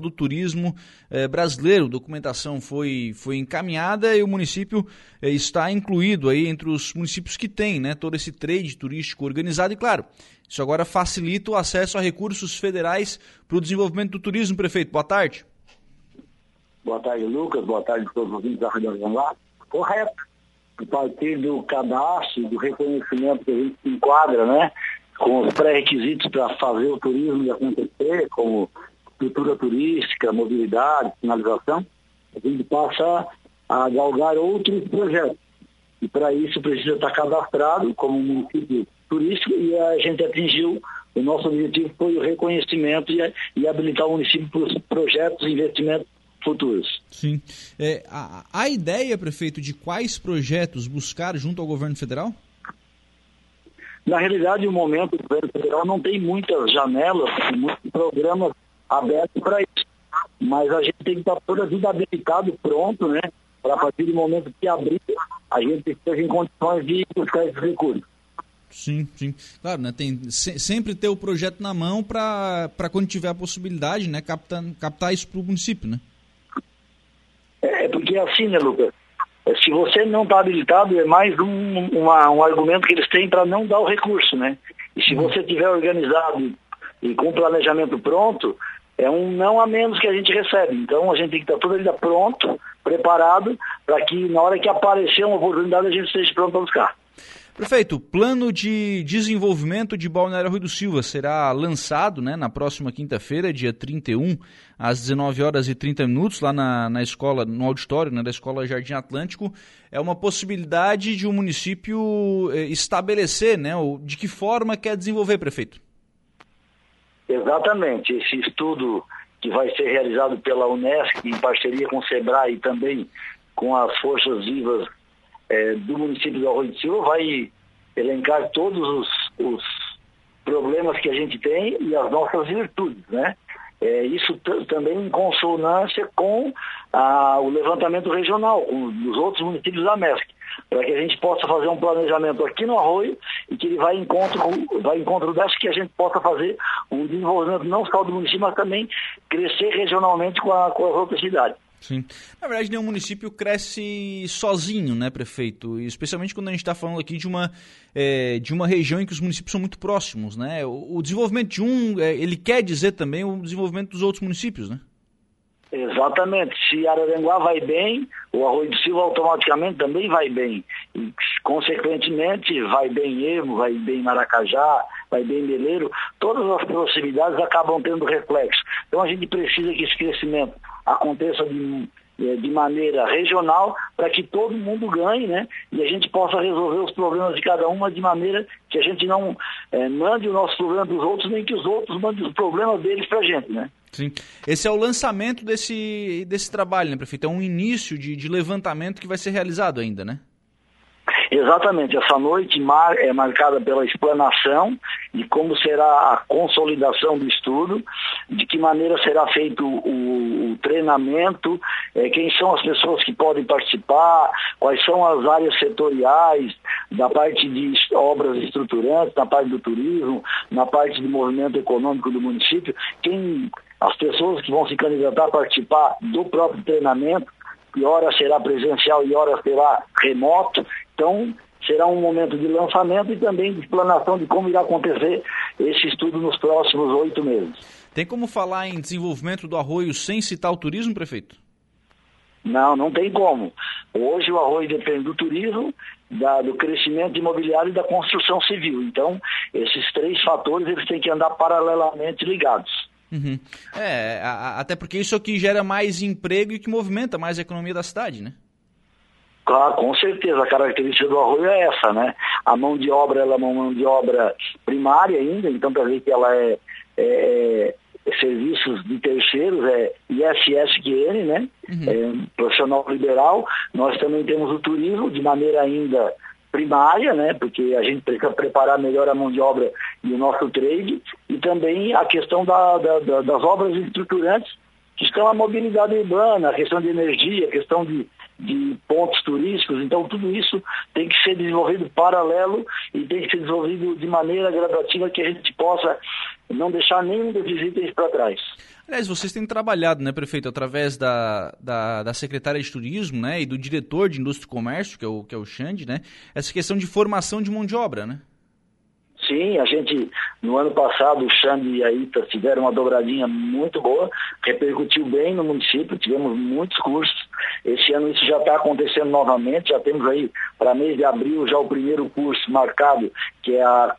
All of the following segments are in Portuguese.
do turismo eh, brasileiro. Documentação foi, foi encaminhada e o município eh, está incluído aí entre os municípios que têm né, todo esse trade turístico organizado e, claro, isso agora facilita o acesso a recursos federais para o desenvolvimento do turismo, prefeito. Boa tarde. Boa tarde, Lucas. Boa tarde a todos os ouvintes da Rádio lá. Correto. A partir do cadastro, do reconhecimento que a gente se enquadra, né? Com os pré-requisitos para fazer o turismo acontecer, como estrutura turística, mobilidade, sinalização, a gente passa a galgar outros projetos. E para isso precisa estar cadastrado como município turístico e a gente atingiu, o nosso objetivo foi o reconhecimento e, e habilitar o município para os projetos e investimentos futuros. Sim. É, a, a ideia, prefeito, de quais projetos buscar junto ao governo federal? Na realidade, no momento, o governo federal não tem muitas janelas, muitos programas aberto para isso. Mas a gente tem que estar toda a vida habilitado, pronto, né? Para a partir do momento que abrir, a gente esteja em condições de buscar esses recursos. Sim, sim. Claro, né? Tem se, sempre ter o projeto na mão para quando tiver a possibilidade, né? Captar, captar isso para o município, né? É, porque é assim, né, Lucas? É, se você não está habilitado, é mais um, uma, um argumento que eles têm para não dar o recurso, né? E se uhum. você tiver organizado e com o planejamento pronto, é um não a menos que a gente recebe. Então a gente tem que estar toda a vida pronto, preparado, para que na hora que aparecer uma oportunidade a gente esteja pronto para buscar. Prefeito, plano de desenvolvimento de Balneário Rui do Silva será lançado né, na próxima quinta-feira, dia 31, às 19 horas e 30 minutos, lá na, na escola, no auditório né, da Escola Jardim Atlântico. É uma possibilidade de o um município eh, estabelecer né, de que forma quer desenvolver, prefeito. Exatamente. Esse estudo que vai ser realizado pela Unesco em parceria com o SEBRAE e também com as forças vivas é, do município do Arroio de Silva vai elencar todos os, os, problemas que a gente tem e as nossas virtudes, né? É, isso também em consonância com a, o levantamento regional, com os outros municípios da MESC para que a gente possa fazer um planejamento aqui no Arroio e que ele em encontro, vai encontro dessa que a gente possa fazer um desenvolvimento não só do município, mas também crescer regionalmente com, a, com as outras cidades. Sim. Na verdade, nenhum município cresce sozinho, né, prefeito? Especialmente quando a gente está falando aqui de uma, é, de uma região em que os municípios são muito próximos, né? O, o desenvolvimento de um, é, ele quer dizer também o desenvolvimento dos outros municípios, né? Exatamente. Se Araranguá vai bem, o Arroio do Silva automaticamente também vai bem. E, consequentemente, vai bem Ermo, vai bem Maracajá, vai bem Meleiro. Todas as proximidades acabam tendo reflexo. Então a gente precisa que esse crescimento aconteça de, de maneira regional para que todo mundo ganhe, né? E a gente possa resolver os problemas de cada uma de maneira que a gente não é, mande o nosso problema dos outros, nem que os outros mandem os problemas deles para a gente, né? Sim. Esse é o lançamento desse, desse trabalho, né, prefeito? É um início de, de levantamento que vai ser realizado ainda, né? Exatamente, essa noite mar, é marcada pela explanação de como será a consolidação do estudo, de que maneira será feito o, o treinamento, é, quem são as pessoas que podem participar, quais são as áreas setoriais, da parte de obras estruturantes, na parte do turismo, na parte do movimento econômico do município, quem as pessoas que vão se candidatar a participar do próprio treinamento, que hora será presencial e hora será remoto. Então, será um momento de lançamento e também de explanação de como irá acontecer esse estudo nos próximos oito meses. Tem como falar em desenvolvimento do arroio sem citar o turismo, prefeito? Não, não tem como. Hoje o arroio depende do turismo, da, do crescimento imobiliário e da construção civil. Então, esses três fatores eles têm que andar paralelamente ligados. Uhum. É, a, até porque isso aqui gera mais emprego e que movimenta mais a economia da cidade, né? Claro, com certeza. A característica do arroio é essa, né? A mão de obra ela é uma mão de obra primária ainda, então para ver que ela é, é, é, serviços de terceiros, é ISSQN, né? Uhum. É, profissional liberal. Nós também temos o turismo de maneira ainda primária, né, porque a gente precisa preparar melhor a mão de obra e o nosso trade, e também a questão da, da, da, das obras estruturantes, que estão a mobilidade urbana, a questão de energia, a questão de, de pontos turísticos, então tudo isso tem que ser desenvolvido paralelo e tem que ser desenvolvido de maneira gradativa que a gente possa não deixar nenhum desses itens para trás. Aliás, vocês têm trabalhado, né, prefeito, através da, da, da, secretária de turismo, né, e do diretor de indústria e comércio, que é o, que é o Xande, né, essa questão de formação de mão de obra, né? Sim, a gente, no ano passado, o Xande e a Ita tiveram uma dobradinha muito boa, repercutiu bem no município, tivemos muitos cursos. Esse ano isso já está acontecendo novamente, já temos aí, para mês de abril, já o primeiro curso marcado, que é a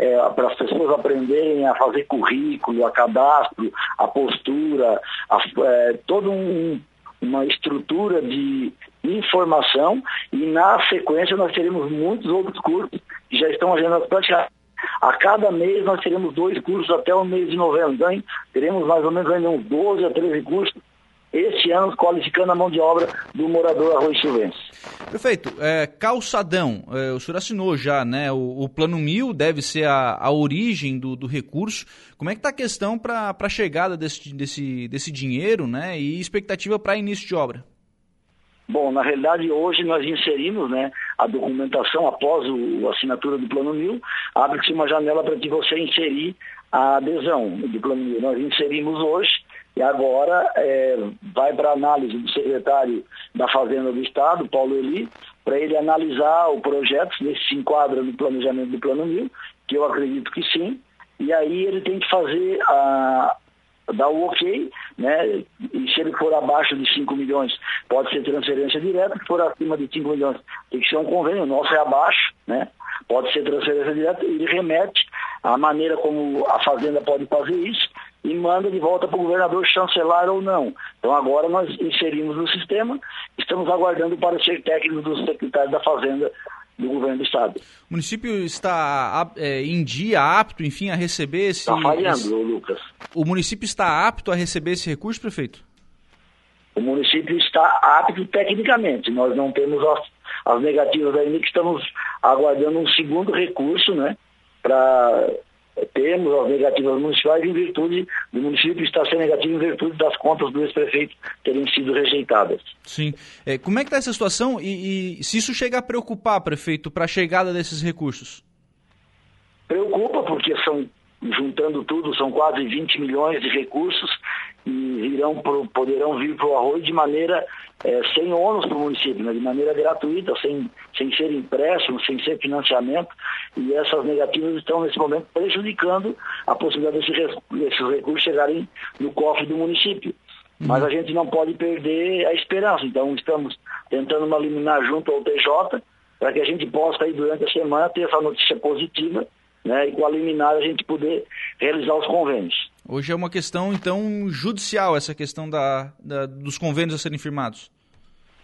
é, para as pessoas aprenderem a fazer currículo, a cadastro, a postura, a, é, toda um, uma estrutura de informação e na sequência nós teremos muitos outros cursos que já estão agendados praticamente. A cada mês nós teremos dois cursos até o mês de novembro. Então, teremos mais ou menos ainda uns 12 a 13 cursos este ano qualificando a mão de obra do morador Arroz Silvense. Prefeito, é, calçadão, é, o senhor assinou já, né? O, o plano mil deve ser a, a origem do, do recurso. Como é que está a questão para a chegada desse, desse, desse dinheiro, né? E expectativa para início de obra? Bom, na realidade hoje nós inserimos né, a documentação após o, a assinatura do Plano Mil, abre-se uma janela para que você inserir a adesão do Plano Mil. Nós inserimos hoje e agora é, vai para análise do secretário da Fazenda do Estado, Paulo Eli, para ele analisar o projeto, se se enquadra no planejamento do Plano Mil, que eu acredito que sim, e aí ele tem que fazer a, dar o ok, né? E se ele for abaixo de 5 milhões, pode ser transferência direta, se for acima de 5 milhões, tem que ser um convênio, o nosso é abaixo, né? Pode ser transferência direta, ele remete a maneira como a Fazenda pode fazer isso e manda de volta para o governador chancelar ou não. Então agora nós inserimos no sistema, estamos aguardando o parecer técnico do secretário da Fazenda do governo do estado. O município está é, em dia apto, enfim, a receber esse. Está falhando, esse... Lucas. O município está apto a receber esse recurso, prefeito? O município está apto tecnicamente. Nós não temos as, as negativas ainda, que estamos aguardando um segundo recurso, né? Para temos as negativas municipais em virtude do município estar sendo negativo em virtude das contas do ex-prefeito terem sido rejeitadas. Sim. É, como é que está essa situação e, e se isso chega a preocupar, prefeito, para a chegada desses recursos? Preocupa porque são juntando tudo, são quase 20 milhões de recursos e irão pro, poderão vir para o arroz de maneira é, sem ônus para o município, né, de maneira gratuita, sem, sem ser empréstimo, sem ser financiamento, e essas negativas estão nesse momento prejudicando a possibilidade desses, desses recursos chegarem no cofre do município. Uhum. Mas a gente não pode perder a esperança, então estamos tentando uma liminar junto ao TJ para que a gente possa aí durante a semana ter essa notícia positiva né, e com a liminar a gente poder realizar os convênios. Hoje é uma questão, então, judicial, essa questão da, da, dos convênios a serem firmados.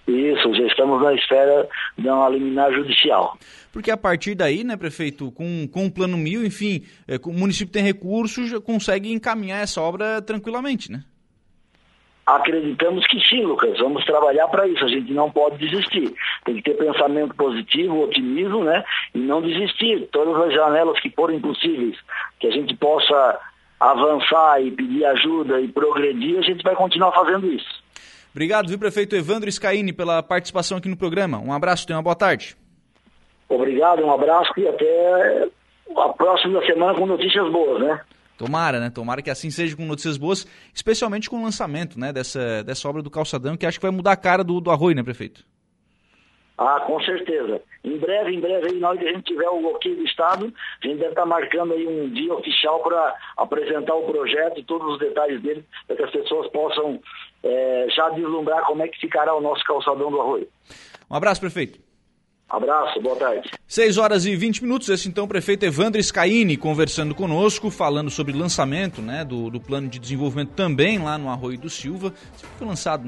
Isso, já estamos na esfera de uma liminar judicial. Porque a partir daí, né, prefeito, com, com o plano mil, enfim, é, o município tem recursos, já consegue encaminhar essa obra tranquilamente, né? Acreditamos que sim, Lucas. Vamos trabalhar para isso. A gente não pode desistir. Tem que ter pensamento positivo, otimismo, né? E não desistir. Todas as janelas que forem possíveis, que a gente possa avançar e pedir ajuda e progredir, a gente vai continuar fazendo isso. Obrigado, viu, prefeito Evandro Scaini, pela participação aqui no programa. Um abraço, tenha uma boa tarde. Obrigado, um abraço e até a próxima semana com notícias boas, né? Tomara, né? Tomara que assim seja com notícias boas, especialmente com o lançamento, né, dessa, dessa obra do calçadão, que acho que vai mudar a cara do, do arroio, né, prefeito? Ah, com certeza. Em breve, em breve, aí, na hora que a gente tiver o ok do Estado, a gente deve estar marcando aí um dia oficial para apresentar o projeto e todos os detalhes dele, para que as pessoas possam é, já deslumbrar como é que ficará o nosso calçadão do arroio. Um abraço, prefeito. Abraço, boa tarde. 6 horas e 20 minutos, esse então o prefeito Evandro Scaini conversando conosco, falando sobre lançamento né, do, do plano de desenvolvimento também lá no Arroio do Silva. Foi lançado